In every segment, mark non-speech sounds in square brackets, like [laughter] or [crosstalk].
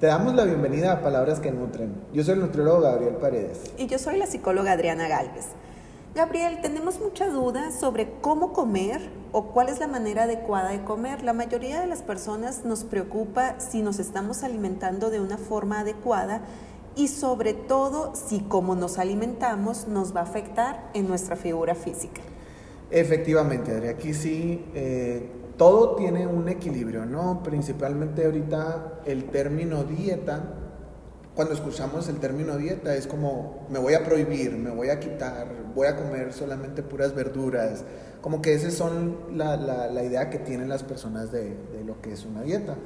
Te damos la bienvenida a Palabras que Nutren. Yo soy el nutriólogo Gabriel Paredes. Y yo soy la psicóloga Adriana Galvez. Gabriel, tenemos mucha duda sobre cómo comer o cuál es la manera adecuada de comer. La mayoría de las personas nos preocupa si nos estamos alimentando de una forma adecuada y sobre todo si como nos alimentamos nos va a afectar en nuestra figura física. Efectivamente, Adri, aquí sí, eh, todo tiene un equilibrio, ¿no? Principalmente ahorita el término dieta, cuando escuchamos el término dieta es como me voy a prohibir, me voy a quitar, voy a comer solamente puras verduras, como que esa son la, la, idea que tienen las personas de, de lo que es una dieta.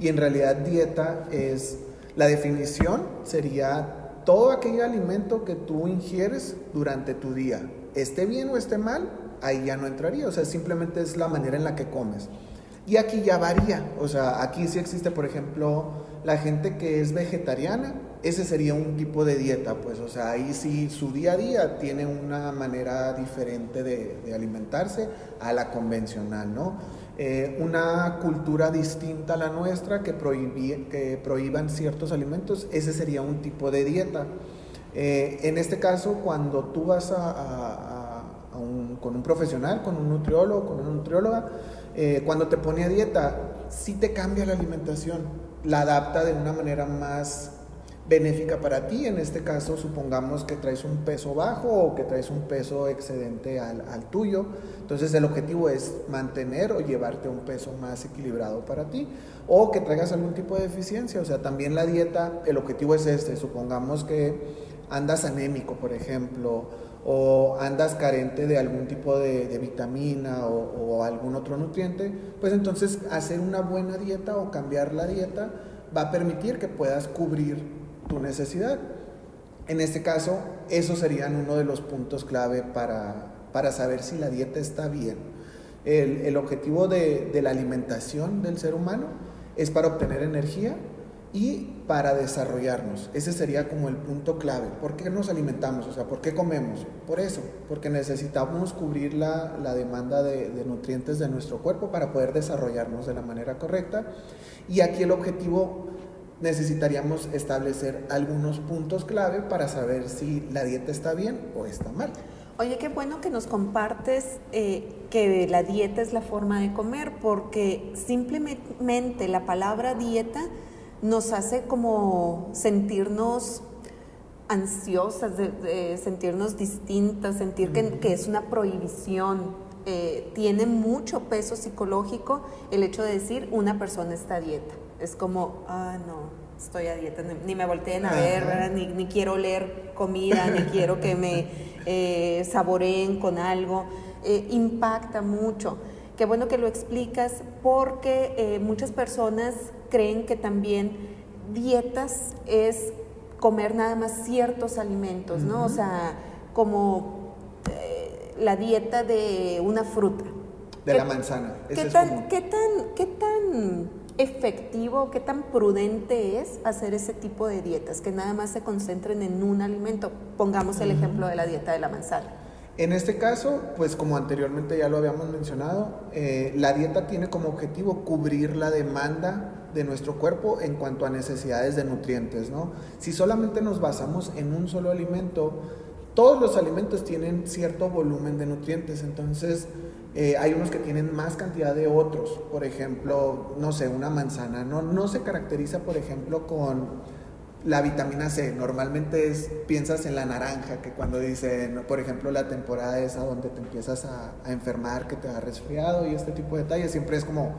Y en realidad dieta es la definición sería todo aquel alimento que tú ingieres durante tu día, esté bien o esté mal, ahí ya no entraría, o sea, simplemente es la manera en la que comes. Y aquí ya varía, o sea, aquí sí existe, por ejemplo, la gente que es vegetariana, ese sería un tipo de dieta, pues, o sea, ahí sí su día a día tiene una manera diferente de, alimentarse a la convencional, ¿no? Eh, una cultura distinta a la nuestra que, que prohíban ciertos alimentos, ese sería un tipo de dieta. Eh, en este caso, cuando tú vas a, con un profesional, con un nutriólogo, con una nutrióloga, eh, cuando te pone a dieta, sí te cambia la alimentación, la adapta de una manera más benéfica para ti. En este caso, supongamos que traes un peso bajo o que traes un peso excedente al, tuyo. Entonces, el objetivo es mantener o llevarte a un peso más equilibrado para ti. O que traigas algún tipo de deficiencia. O sea, también la dieta, el objetivo es este. Supongamos que andas anémico, por ejemplo, o andas carente de algún tipo de, vitamina o, algún otro nutriente, pues entonces hacer una buena dieta o cambiar la dieta va a permitir que puedas cubrir tu necesidad. En este caso, esos serían uno de los puntos clave para, para saber si la dieta está bien. El, objetivo de, la alimentación del ser humano es para obtener energía y para desarrollarnos. Ese sería como el punto clave. ¿Por qué nos alimentamos? O sea, ¿por qué comemos? Por eso, porque necesitamos cubrir la, la demanda de, de nutrientes de nuestro cuerpo para poder desarrollarnos de la manera correcta. Y aquí el objetivo necesitaríamos establecer algunos puntos clave para saber si la dieta está bien o está mal. Oye, qué bueno que nos compartes eh, que la dieta es la forma de comer, porque simplemente la palabra dieta nos hace como sentirnos ansiosas, de, sentirnos distintas, sentir que, que, es una prohibición. Eh, tiene mucho peso psicológico el hecho de decir una persona está a dieta. Es como, ah, no, estoy a dieta, ni, me volteen a ver, Ni, ni, quiero oler comida, ni quiero que me eh, saboreen con algo. Eh, impacta mucho. Qué bueno que lo explicas porque muchas personas creen que también dietas es comer nada más ciertos alimentos, ¿no? O sea, como la dieta de una fruta. De la manzana. ¿qué, tan, ¿Qué tan, qué tan efectivo, qué tan prudente es hacer ese tipo de dietas, que nada más se concentren en un alimento. Pongamos el ejemplo de la dieta de la manzana. En este caso, pues como anteriormente ya lo habíamos mencionado, eh, la dieta tiene como objetivo cubrir la demanda de nuestro cuerpo en cuanto a necesidades de nutrientes, ¿no? Si solamente nos basamos en un solo alimento, todos los alimentos tienen cierto volumen de nutrientes, entonces eh, hay unos que tienen más cantidad de otros. Por ejemplo, no sé, una manzana no, no se caracteriza, por ejemplo, con la vitamina C. Normalmente piensas en la naranja, que cuando dicen, por ejemplo, la temporada esa donde te empiezas a, a enfermar, que te da resfriado y este tipo de detalles, siempre es como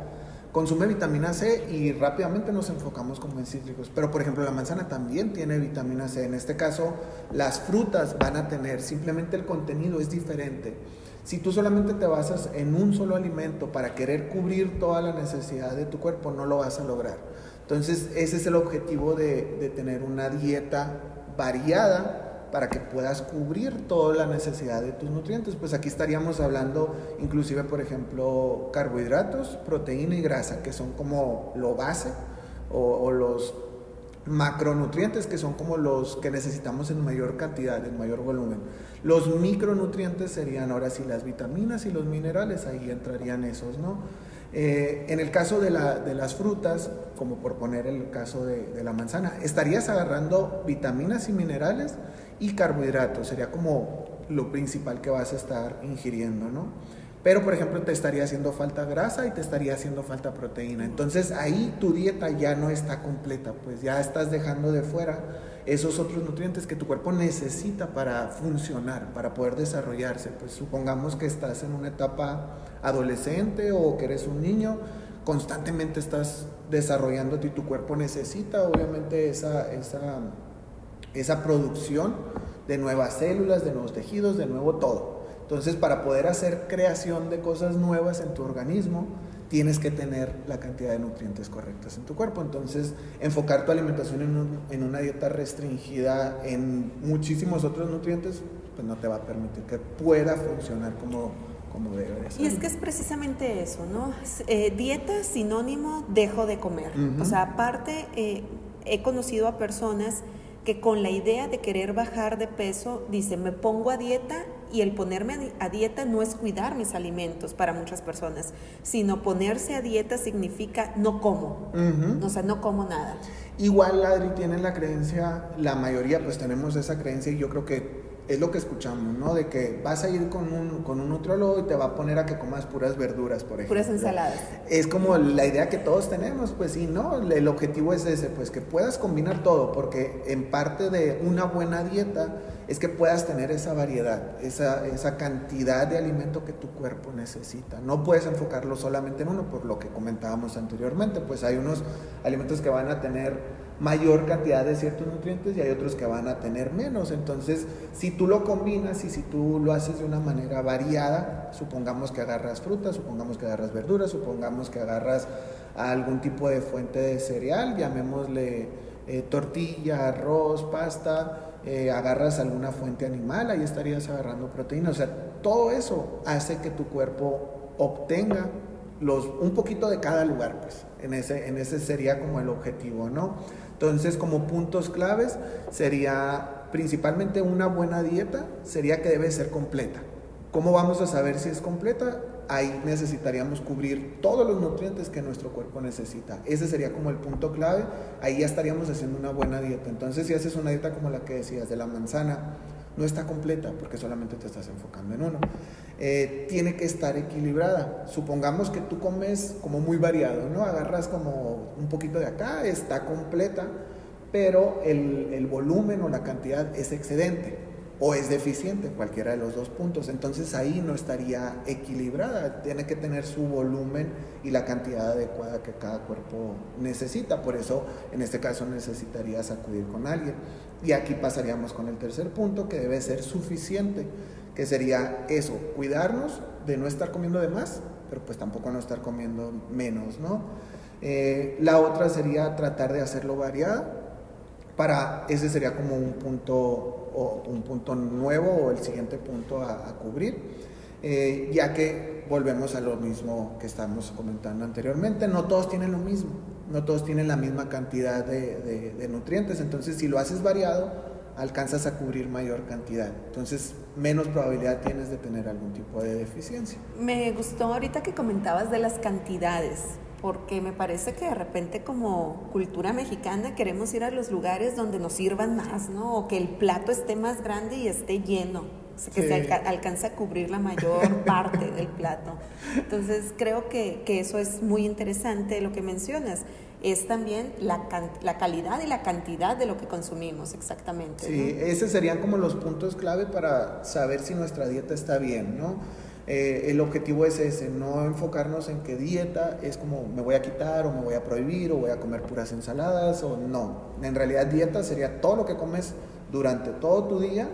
consume vitamina C y rápidamente nos enfocamos como en cítricos. Pero por ejemplo la manzana también tiene vitamina C. En este caso las frutas van a tener, simplemente el contenido es diferente. Si tú solamente te basas en un solo alimento para querer cubrir toda la necesidad de tu cuerpo, no lo vas a lograr. Entonces ese es el objetivo de, de tener una dieta variada para que puedas cubrir toda la necesidad de tus nutrientes. Pues aquí estaríamos hablando inclusive, por ejemplo, carbohidratos, proteína y grasa, que son como lo base o, los macronutrientes, que son como los que necesitamos en mayor cantidad, en mayor volumen. Los micronutrientes serían ahora sí las vitaminas y los minerales, ahí entrarían esos, ¿no? Eh, en el caso de, las frutas, como por poner el caso de, la manzana, estarías agarrando vitaminas y minerales y carbohidratos, sería como lo principal que vas a estar ingiriendo, ¿no? Pero, por ejemplo, te estaría haciendo falta grasa y te estaría haciendo falta proteína. Entonces ahí tu dieta ya no está completa, pues ya estás dejando de fuera esos otros nutrientes que tu cuerpo necesita para funcionar, para poder desarrollarse. Pues supongamos que estás en una etapa adolescente o que eres un niño, constantemente estás desarrollándote y tu cuerpo necesita obviamente esa, esa, esa producción de nuevas células, de nuevos tejidos, de nuevo todo. Entonces, para poder hacer creación de cosas nuevas en tu organismo, tienes que tener la cantidad de nutrientes correctas en tu cuerpo. Entonces, enfocar tu alimentación en, una dieta restringida en muchísimos otros nutrientes, pues no te va a permitir que pueda funcionar como, como debe ser. Y es que es precisamente eso, ¿no? Eh, dieta sinónimo dejo de comer. O sea, aparte, eh, he conocido a personas que con la idea de querer bajar de peso, dice, me pongo a dieta y el ponerme a dieta no es cuidar mis alimentos para muchas personas, sino ponerse a dieta significa no como, o sea, no como nada. Igual Adri tiene la creencia, la mayoría pues tenemos esa creencia y yo creo que es lo que escuchamos, ¿no? De que vas a ir con un, con un nutrólogo y te va a poner a que comas puras verduras, por ejemplo. Puras ensaladas. Es como la idea que todos tenemos, pues sí, ¿no? El objetivo es ese, pues que puedas combinar todo, porque en parte de una buena dieta es que puedas tener esa variedad, esa, esa cantidad de alimento que tu cuerpo necesita. No puedes enfocarlo solamente en uno, por lo que comentábamos anteriormente, pues hay unos alimentos que van a tener mayor cantidad de ciertos nutrientes y hay otros que van a tener menos. Entonces, si tú lo combinas y si tú lo haces de una manera variada, supongamos que agarras frutas, supongamos que agarras verduras, supongamos que agarras algún tipo de fuente de cereal, llamémosle eh, tortilla, arroz, pasta, eh, agarras alguna fuente animal, ahí estarías agarrando proteína. O sea, todo eso hace que tu cuerpo obtenga los, un poquito de cada lugar, pues. En ese, en ese sería como el objetivo, ¿no? Entonces, como puntos claves, sería principalmente una buena dieta, sería que debe ser completa. ¿Cómo vamos a saber si es completa? Ahí necesitaríamos cubrir todos los nutrientes que nuestro cuerpo necesita. Ese sería como el punto clave. Ahí ya estaríamos haciendo una buena dieta. Entonces, si haces una dieta como la que decías de la manzana, no está completa porque solamente te estás enfocando en uno. Eh, tiene que estar equilibrada. Supongamos que tú comes como muy variado, ¿no? Agarras como un poquito de acá, está completa, pero el, el volumen o la cantidad es excedente o es deficiente, cualquiera de los dos puntos. Entonces ahí no estaría equilibrada, tiene que tener su volumen y la cantidad adecuada que cada cuerpo necesita. Por eso en este caso necesitarías acudir con alguien. Y aquí pasaríamos con el tercer punto, que debe ser suficiente, que sería eso, cuidarnos de no estar comiendo de más, pero pues tampoco no estar comiendo menos, ¿no? Eh, la otra sería tratar de hacerlo variado. Para ese sería como un punto, o un punto nuevo o el siguiente punto a, cubrir, eh, ya que volvemos a lo mismo que estamos comentando anteriormente, no todos tienen lo mismo, no todos tienen la misma cantidad de, nutrientes, entonces si lo haces variado, alcanzas a cubrir mayor cantidad. Entonces, menos probabilidad tienes de tener algún tipo de deficiencia. Me gustó ahorita que comentabas de las cantidades porque me parece que de repente como cultura mexicana queremos ir a los lugares donde nos sirvan más, ¿no? O que el plato esté más grande y esté lleno, que se alcance a cubrir la mayor [laughs] parte del plato. Entonces creo que, que, eso es muy interesante lo que mencionas. Es también la, la, calidad y la cantidad de lo que consumimos, exactamente. Sí, esos serían como los puntos clave para saber si nuestra dieta está bien, ¿no? Eh, el objetivo es ese, no enfocarnos en que dieta es como me voy a quitar o me voy a prohibir o voy a comer puras ensaladas o no. En realidad dieta sería todo lo que comes durante todo tu día.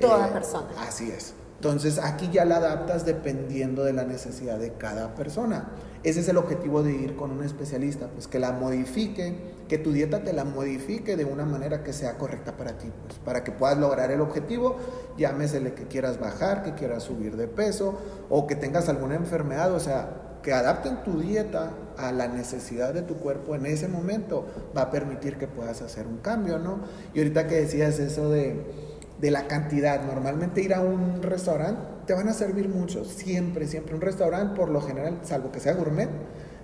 Toda eh, persona. Así es. Entonces aquí ya la adaptas dependiendo de la necesidad de cada persona. Ese es el objetivo de ir con un especialista, pues que la modifique, que tu dieta te la modifique de una manera que sea correcta para ti, pues para que puedas lograr el objetivo, llámesele que quieras bajar, que quieras subir de peso o que tengas alguna enfermedad, o sea, que adapten tu dieta a la necesidad de tu cuerpo en ese momento va a permitir que puedas hacer un cambio, ¿no? Y ahorita que decías eso de de la cantidad. Normalmente ir a un restaurante te van a servir mucho, siempre, siempre. Un restaurante, por lo general, salvo que sea gourmet,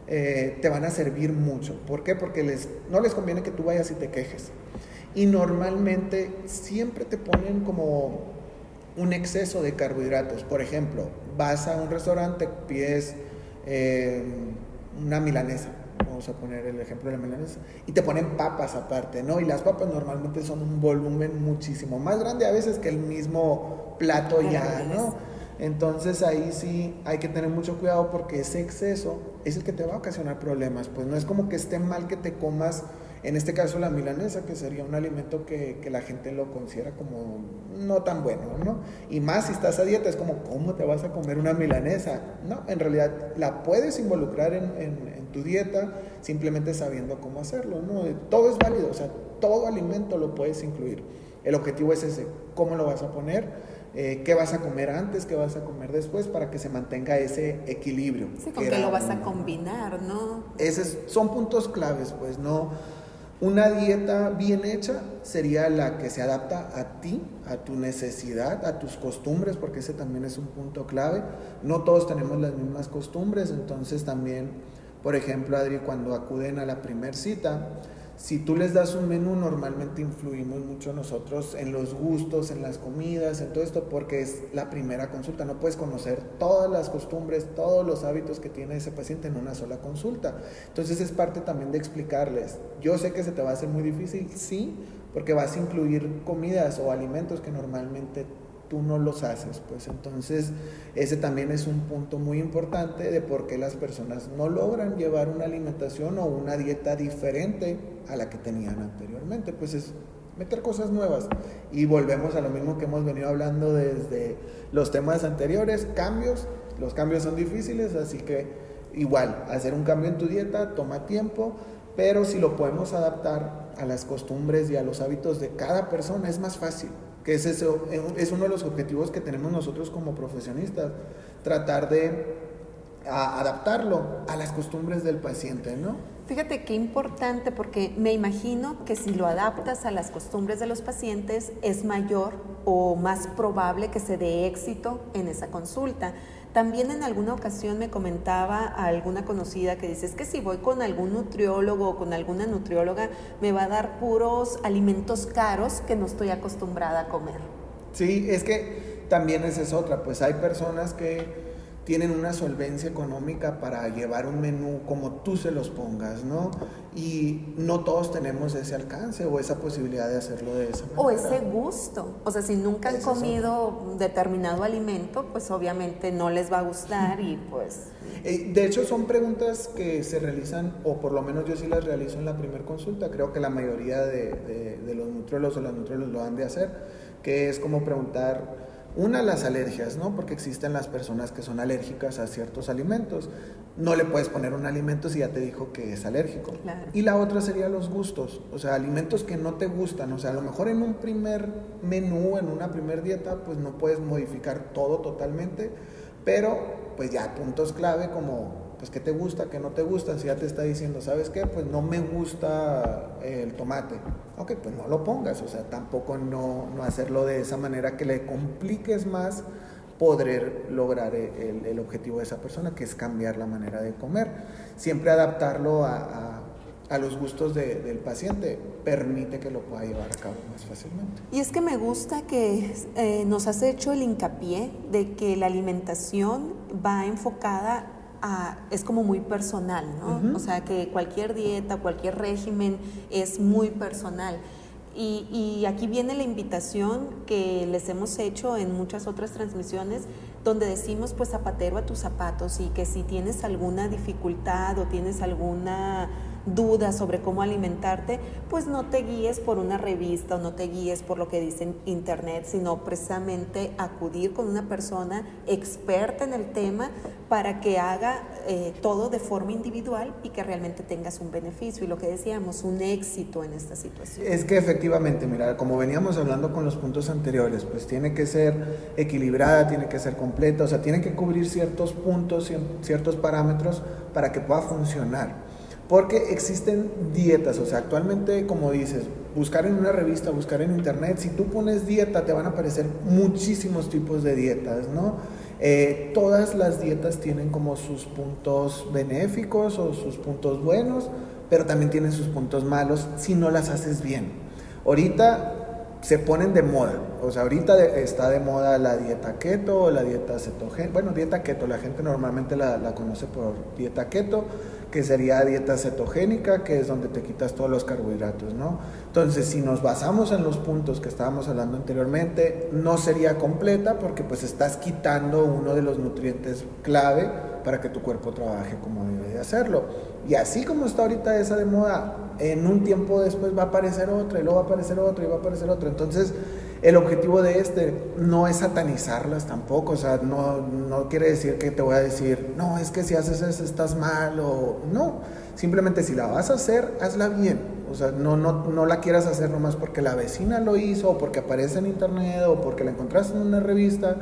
eh, te van a servir mucho. ¿Por qué? Porque les, no les conviene que tú vayas y te quejes. Y normalmente siempre te ponen como un exceso de carbohidratos. Por ejemplo, vas a un restaurante, pides eh, una milanesa vamos a poner el ejemplo de la milanesa, y te ponen papas aparte, ¿no? Y las papas normalmente son un volumen muchísimo más grande a veces que el mismo plato ya, ¿no? Entonces ahí sí hay que tener mucho cuidado porque ese exceso es el que te va a ocasionar problemas. Pues no es como que esté mal que te comas en este caso la milanesa, que sería un alimento que, la gente lo considera como no tan bueno, ¿no? Y más si estás a dieta, es como, ¿cómo te vas a comer una milanesa? No, en realidad la puedes involucrar en, tu dieta simplemente sabiendo cómo hacerlo, ¿no? Todo es válido, o sea, todo alimento lo puedes incluir. El objetivo es ese, ¿cómo lo vas a poner? Eh, qué vas a comer antes, qué vas a comer después, para que se mantenga ese equilibrio. Sí, con qué lo vas a combinar, ¿no? Esos son puntos claves, pues no una dieta bien hecha sería la que se adapta a ti, a tu necesidad, a tus costumbres, porque ese también es un punto clave. No todos tenemos las mismas costumbres, entonces también, por ejemplo, Adri, cuando acuden a la primer cita, si tú les das un menú, normalmente influimos mucho nosotros en los gustos, en las comidas, en todo esto, porque es la primera consulta. No puedes conocer todas las costumbres, todos los hábitos que tiene ese paciente en una sola consulta. Entonces es parte también de explicarles. Yo sé que se te va a hacer muy difícil, sí, porque vas a incluir comidas o alimentos que normalmente tú no los haces. Pues entonces ese también es un punto muy importante de por qué las personas no logran llevar una alimentación o una dieta diferente a la que tenían anteriormente. Pues es meter cosas nuevas. Y volvemos a lo mismo que hemos venido hablando desde los temas anteriores, cambios. Los cambios son difíciles, así que igual, hacer un cambio en tu dieta toma tiempo, pero si lo podemos adaptar a las costumbres y a los hábitos de cada persona es más fácil que es, eso, es uno de los objetivos que tenemos nosotros como profesionistas, tratar de adaptarlo a las costumbres del paciente, ¿no? Fíjate qué importante porque me imagino que si lo adaptas a las costumbres de los pacientes es mayor o más probable que se dé éxito en esa consulta. También en alguna ocasión me comentaba a alguna conocida que dice, es que si voy con algún nutriólogo o con alguna nutrióloga, me va a dar puros alimentos caros que no estoy acostumbrada a comer. Sí, es que también esa es otra, pues hay personas que tienen una solvencia económica para llevar un menú como tú se los pongas, ¿no? Y no todos tenemos ese alcance o esa posibilidad de hacerlo de esa manera. O ese gusto. O sea, si nunca han comido determinado alimento, pues obviamente no les va a gustar y pues... Eh, de hecho, son preguntas que se realizan, o por lo menos yo sí las realizo en la primera consulta. Creo que la mayoría de, de los nutriólogos o las nutriólogas lo han de hacer, que es como preguntar una, las alergias, ¿no? Porque existen las personas que son alérgicas a ciertos alimentos. No le puedes poner un alimento si ya te dijo que es alérgico. Y la otra sería los gustos, o sea, alimentos que no te gustan. O sea, a lo mejor en un primer menú, en una primer dieta, pues no puedes modificar todo totalmente, pero pues ya puntos clave como pues qué te gusta, qué no te gusta, si ya te está diciendo, ¿sabes qué? Pues no me gusta el tomate. Ok, pues no lo pongas, o sea, tampoco no, no hacerlo de esa manera que le compliques más poder lograr el, objetivo de esa persona, que es cambiar la manera de comer. Siempre adaptarlo a, a, los gustos del paciente permite que lo pueda llevar a cabo más fácilmente. Y es que me gusta que eh, nos has hecho el hincapié de que la alimentación va enfocada es como muy personal, ¿no? O sea, que cualquier dieta, cualquier régimen es muy personal. Y, y, aquí viene la invitación que les hemos hecho en muchas otras transmisiones, donde decimos pues zapatero a tus zapatos y que si tienes alguna dificultad o tienes alguna dudas sobre cómo alimentarte, pues no te guíes por una revista o no te guíes por lo que dice en internet, sino precisamente acudir con una persona experta en el tema para que haga eh, todo de forma individual y que realmente tengas un beneficio y lo que decíamos, un éxito en esta situación. Es que efectivamente, mira, como veníamos hablando con los puntos anteriores, pues tiene que ser equilibrada, tiene que ser completa, o sea, tiene que cubrir ciertos puntos, ciertos parámetros para que pueda funcionar. Porque existen dietas, o sea, actualmente, como dices, buscar en una revista, buscar en internet, si tú pones dieta te van a aparecer muchísimos tipos de dietas, ¿no? Eh, todas las dietas tienen como sus puntos benéficos o sus puntos buenos, pero también tienen sus puntos malos si no las haces bien. Ahorita se ponen de moda, o sea, ahorita está de moda la dieta keto o la dieta cetogénica, bueno, dieta keto, la gente normalmente la, la conoce por dieta keto, que sería dieta cetogénica, que es donde te quitas todos los carbohidratos, ¿no? Entonces, si nos basamos en los puntos que estábamos hablando anteriormente, no sería completa porque pues estás quitando uno de los nutrientes clave para que tu cuerpo trabaje como debe de hacerlo. Y así como está ahorita esa de moda, en un tiempo después va a aparecer otra y luego va a aparecer otra y va a aparecer otra. Entonces, el objetivo de este no es satanizarlas tampoco, o sea, no, no quiere decir que te voy a decir, no, es que si haces eso estás mal o no, simplemente si la vas a hacer, hazla bien, o sea, no, no, no la quieras hacer nomás porque la vecina lo hizo o porque aparece en internet o porque la encontraste en una revista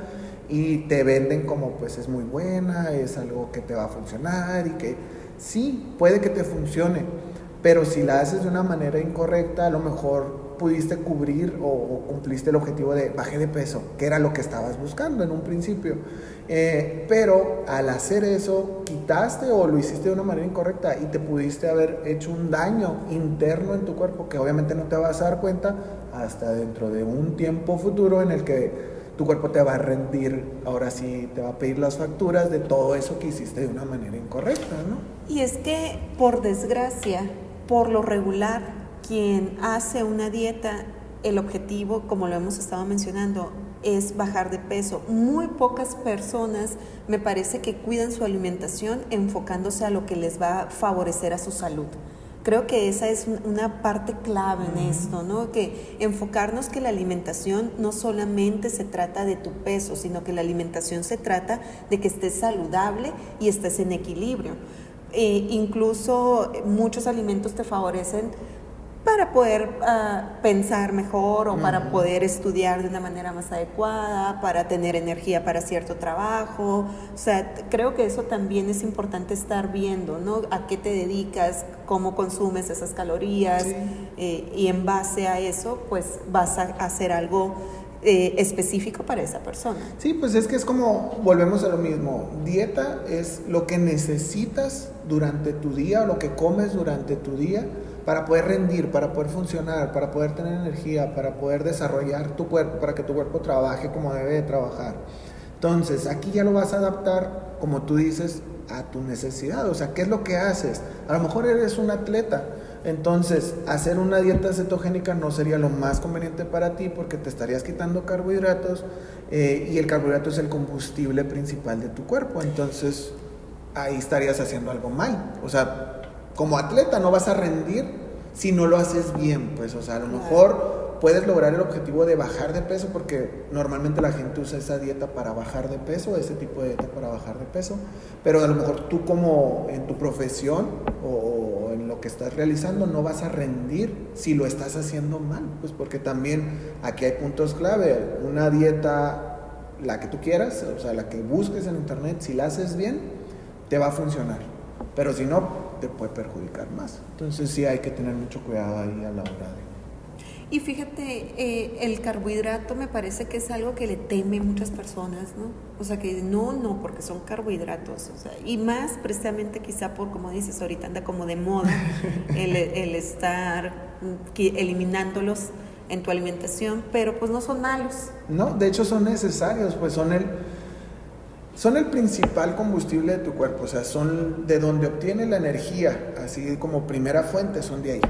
y te venden como pues es muy buena, es algo que te va a funcionar y que sí, puede que te funcione, pero si la haces de una manera incorrecta, a lo mejor pudiste cubrir o, cumpliste el objetivo de baje de peso, que era lo que estabas buscando en un principio. Eh, pero al hacer eso, quitaste o lo hiciste de una manera incorrecta y te pudiste haber hecho un daño interno en tu cuerpo que obviamente no te vas a dar cuenta hasta dentro de un tiempo futuro en el que tu cuerpo te va a rendir, ahora sí te va a pedir las facturas de todo eso que hiciste de una manera incorrecta, ¿no? Y es que, por desgracia, por lo regular, quien hace una dieta, el objetivo, como lo hemos estado mencionando, es bajar de peso. Muy pocas personas me parece que cuidan su alimentación enfocándose a lo que les va a favorecer a su salud. Creo que esa es una parte clave en esto, ¿no? Que enfocarnos que la alimentación no solamente se trata de tu peso, sino que la alimentación se trata de que estés saludable y estés en equilibrio. Eh, incluso muchos alimentos te favorecen para poder ah, pensar mejor o para poder estudiar de una manera más adecuada, para tener energía para cierto trabajo. O sea, creo que eso también es importante estar viendo, ¿no? A qué te dedicas, cómo consumes esas calorías eh, y en base a eso, pues vas a hacer algo eh, específico para esa persona. Sí, pues es que es como, volvemos a lo mismo, dieta es lo que necesitas durante tu día o lo que comes durante tu día para poder rendir, para poder funcionar, para poder tener energía, para poder desarrollar tu cuerpo, para que tu cuerpo trabaje como debe de trabajar. Entonces, aquí ya lo vas a adaptar, como tú dices, a tu necesidad. O sea, ¿qué es lo que haces? A lo mejor eres un atleta. Entonces, hacer una dieta cetogénica no sería lo más conveniente para ti porque te estarías quitando carbohidratos eh, y el carbohidrato es el combustible principal de tu cuerpo. Entonces, ahí estarías haciendo algo mal. O sea, como atleta no vas a rendir si no lo haces bien, pues, o sea, a lo mejor puedes lograr el objetivo de bajar de peso porque normalmente la gente usa esa dieta para bajar de peso, ese tipo de dieta para bajar de peso, pero a lo mejor tú como en tu profesión o en lo que estás realizando no vas a rendir si lo estás haciendo mal, pues porque también aquí hay puntos clave, una dieta la que tú quieras, o sea, la que busques en internet, si la haces bien, te va a funcionar. Pero si no, te puede perjudicar más. Entonces sí hay que tener mucho cuidado ahí a la hora de... Y fíjate, eh, el carbohidrato me parece que es algo que le teme muchas personas, ¿no? O sea, que no, no, porque son carbohidratos. O sea, y más precisamente quizá por, como dices, ahorita anda como de moda [laughs] el, el estar eliminándolos en tu alimentación, pero pues no son malos. No, de hecho son necesarios, pues son el son el principal combustible de tu cuerpo, o sea, son de donde obtiene la energía, así como primera fuente, son de ahí.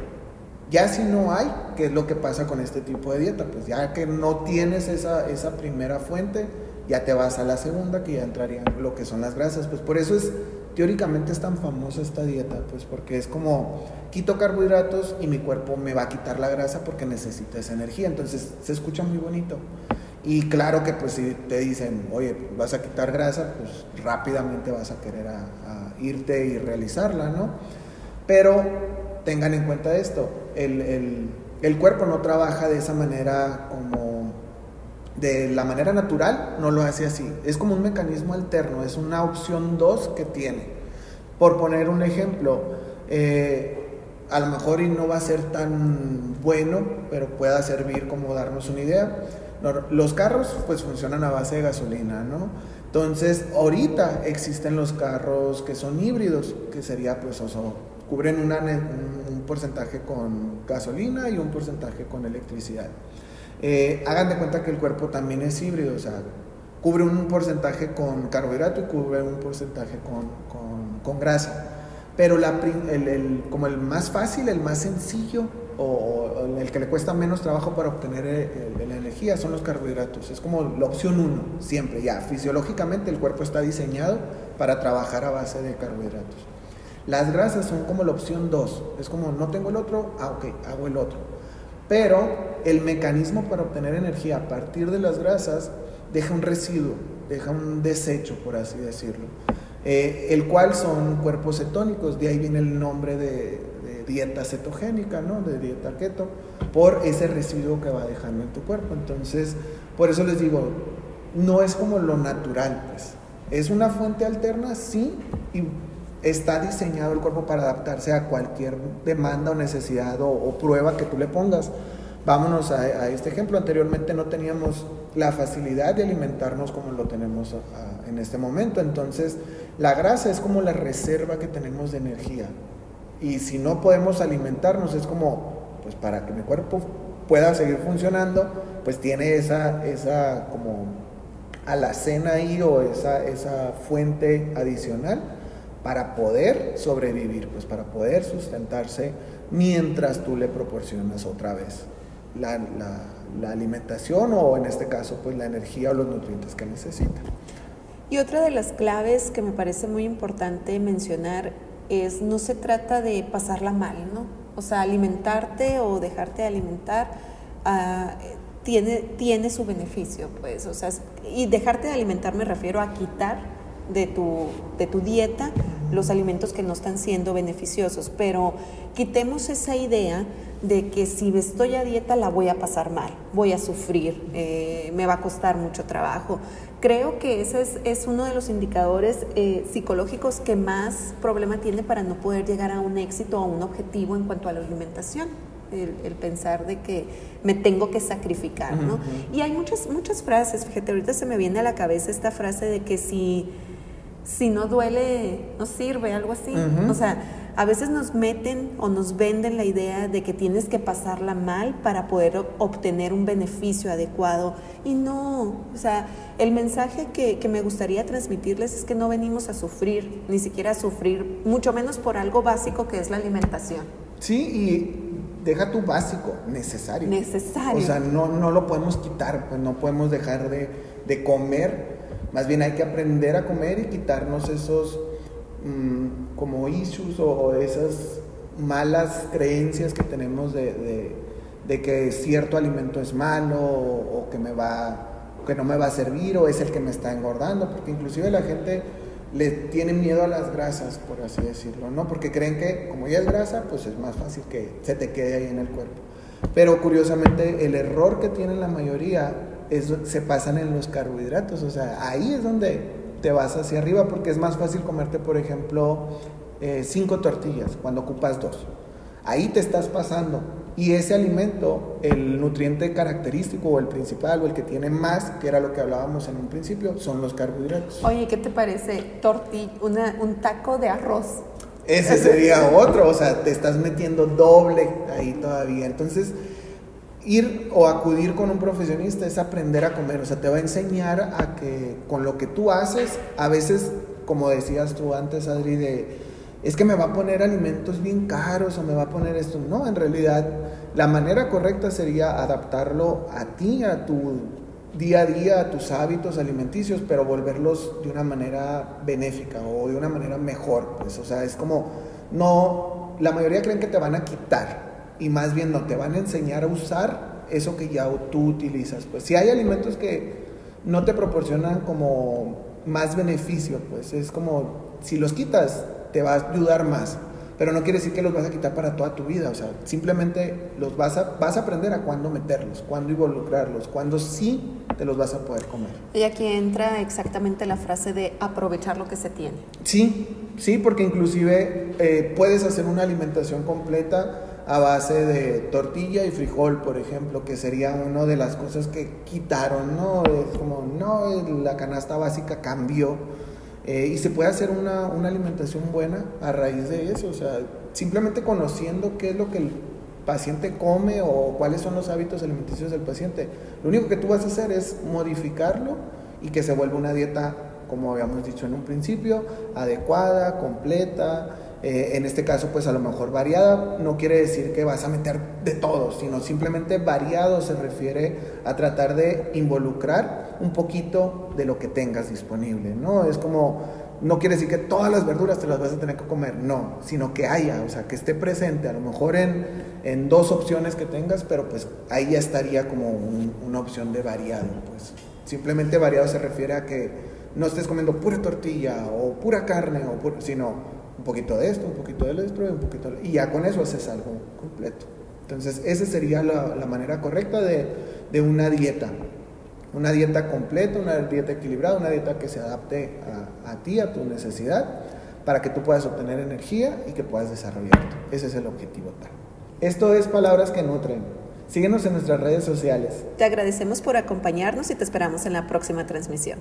Ya si no hay, ¿qué es lo que pasa con este tipo de dieta? Pues ya que no tienes esa, esa primera fuente, ya te vas a la segunda, que ya entrarían lo que son las grasas. Pues por eso es, teóricamente es tan famosa esta dieta, pues porque es como, quito carbohidratos y mi cuerpo me va a quitar la grasa porque necesita esa energía. Entonces se escucha muy bonito. Y claro que pues si te dicen, oye, vas a quitar grasa, pues rápidamente vas a querer irte y realizarla, ¿no? Pero tengan en cuenta esto, el, el, cuerpo no trabaja de esa manera como de la manera natural, no lo hace así. Es como un mecanismo alterno, es una opción 2 que tiene. Por poner un ejemplo, eh, a lo mejor y no va a ser tan bueno, pero pueda servir como darnos una idea. Los carros pues funcionan a base de gasolina, ¿no? Entonces, ahorita existen los carros que son híbridos, que sería pues o cubren un porcentaje con gasolina y un porcentaje con electricidad. Eh, hagan de cuenta que el cuerpo también es híbrido, o sea, cubre un porcentaje con carbohidrato y cubre un porcentaje con, con, grasa. Pero el, el, como el más fácil, el más sencillo o, el que le cuesta menos trabajo para obtener eh, la energía son los carbohidratos. Es como la opción uno, siempre. Ya, fisiológicamente el cuerpo está diseñado para trabajar a base de carbohidratos. Las grasas son como la opción dos. Es como, no tengo el otro, ah, ok, hago el otro. Pero el mecanismo para obtener energía a partir de las grasas deja un residuo, deja un desecho, por así decirlo. Eh, el cual son cuerpos cetónicos, de ahí viene el nombre de, dieta cetogénica, ¿no? de dieta keto, por ese residuo que va dejando en tu cuerpo. Entonces, por eso les digo, no es como lo natural, pues. Es una fuente alterna, sí, y está diseñado el cuerpo para adaptarse a cualquier demanda o necesidad o, prueba que tú le pongas. Vámonos a, este ejemplo. Anteriormente no teníamos la facilidad de alimentarnos como lo tenemos en este momento. Entonces, la grasa es como la reserva que tenemos de energía. Y si no podemos alimentarnos, es como, pues para que mi cuerpo pueda seguir funcionando, pues tiene esa, esa como alacena ahí o esa, esa fuente adicional para poder sobrevivir, pues para poder sustentarse mientras tú le proporcionas otra vez la, la, alimentación o en este caso pues la energía o los nutrientes que necesita. Y otra de las claves que me parece muy importante mencionar es no se trata de pasarla mal, ¿no? O sea, alimentarte o dejarte de alimentar ah, tiene, tiene su beneficio, pues, o sea, y dejarte de alimentar me refiero a quitar de tu, de tu dieta los alimentos que no están siendo beneficiosos, pero quitemos esa idea de que si estoy a dieta la voy a pasar mal, voy a sufrir, eh, me va a costar mucho trabajo. Creo que ese es, uno de los indicadores eh, psicológicos que más problema tiene para no poder llegar a un éxito o a un objetivo en cuanto a la alimentación. El, pensar de que me tengo que sacrificar, ¿no? Y hay muchas, muchas frases, fíjate, ahorita se me viene a la cabeza esta frase de que si, si no duele, no sirve, algo así. O sea, a veces nos meten o nos venden la idea de que tienes que pasarla mal para poder obtener un beneficio adecuado. Y no, o sea, el mensaje que, me gustaría transmitirles es que no venimos a sufrir, ni siquiera a sufrir, mucho menos por algo básico que es la alimentación. Sí, y deja tu básico, necesario. Necesario. O sea, no, no lo podemos quitar, pues no podemos dejar de, de comer. Más bien hay que aprender a comer y quitarnos esos Mm, como issues o, esas malas creencias que tenemos de, que cierto alimento es malo o, que me va que no me va a servir o es el que me está engordando, porque inclusive la gente le tiene miedo a las grasas, por así decirlo, ¿no? Porque creen que como ya es grasa, pues es más fácil que se te quede ahí en el cuerpo. Pero curiosamente el error que tienen la mayoría es se pasan en los carbohidratos, o sea, ahí es donde te vas hacia arriba porque es más fácil comerte, por ejemplo, eh, cinco tortillas cuando ocupas dos. Ahí te estás pasando. Y ese alimento, el nutriente característico o el principal o el que tiene más, que era lo que hablábamos en un principio, son los carbohidratos. Oye, ¿qué te parece? Tortilla, un taco de arroz. Ese sería otro, o sea, te estás metiendo doble ahí todavía. Entonces, ir o acudir con un profesionista es aprender a comer, o sea, te va a enseñar a que con lo que tú haces, a veces, como decías tú antes, Adri, de, es que me va a poner alimentos bien caros o me va a poner esto. No, en realidad, la manera correcta sería adaptarlo a ti, a tu día a día, a tus hábitos alimenticios, pero volverlos de una manera benéfica o de una manera mejor. Pues, o sea, es como, no, la mayoría creen que te van a quitar y más bien no te van a enseñar a usar eso que ya tú utilizas. Pues si hay alimentos que no te proporcionan como más beneficio, pues es como si los quitas te va a ayudar más, pero no quiere decir que los vas a quitar para toda tu vida, o sea, simplemente los vas a, vas a aprender a cuándo meterlos, cuándo involucrarlos, cuándo sí te los vas a poder comer. Y aquí entra exactamente la frase de aprovechar lo que se tiene. Sí, sí, porque inclusive eh, puedes hacer una alimentación completa a base de tortilla y frijol, por ejemplo, que sería una de las cosas que quitaron, ¿no? Es como, no, la canasta básica cambió. Eh, y se puede hacer una, una, alimentación buena a raíz de eso, o sea, simplemente conociendo qué es lo que el paciente come o cuáles son los hábitos alimenticios del paciente. Lo único que tú vas a hacer es modificarlo y que se vuelva una dieta, como habíamos dicho en un principio, adecuada, completa, eh, en este caso pues a lo mejor variada no quiere decir que vas a meter de todo, sino simplemente variado se refiere a tratar de involucrar un poquito de lo que tengas disponible, ¿no? Es como, no quiere decir que todas las verduras te las vas a tener que comer, no, sino que haya, o sea, que esté presente, a lo mejor en, en dos opciones que tengas, pero pues ahí ya estaría como una opción de variado, pues simplemente variado se refiere a que no estés comiendo pura tortilla o pura carne, o sino un poquito de esto, un poquito de esto, un poquito de... y ya con eso haces algo completo. Entonces, esa sería la, la manera correcta de, de, una dieta. Una dieta completa, una dieta equilibrada, una dieta que se adapte a, a, ti, a tu necesidad, para que tú puedas obtener energía y que puedas desarrollarte. Ese es el objetivo tal. Esto es Palabras que Nutren. Síguenos en nuestras redes sociales. Te agradecemos por acompañarnos y te esperamos en la próxima transmisión.